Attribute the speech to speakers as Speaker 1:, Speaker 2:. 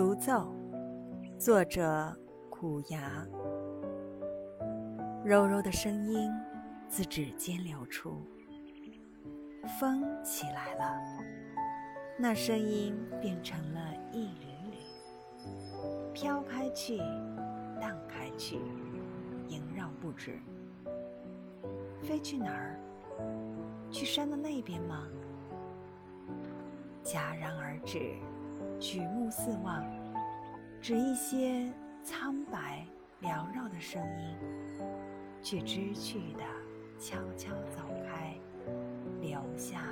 Speaker 1: 独奏，作者苦牙。柔柔的声音自指尖流出，风起来了，那声音变成了一缕缕，飘开去，荡开去，萦绕不止。飞去哪儿？去山的那边吗？戛然而止，举目四望，只一些苍白缭绕的声音，却知趣地悄悄走开，留下。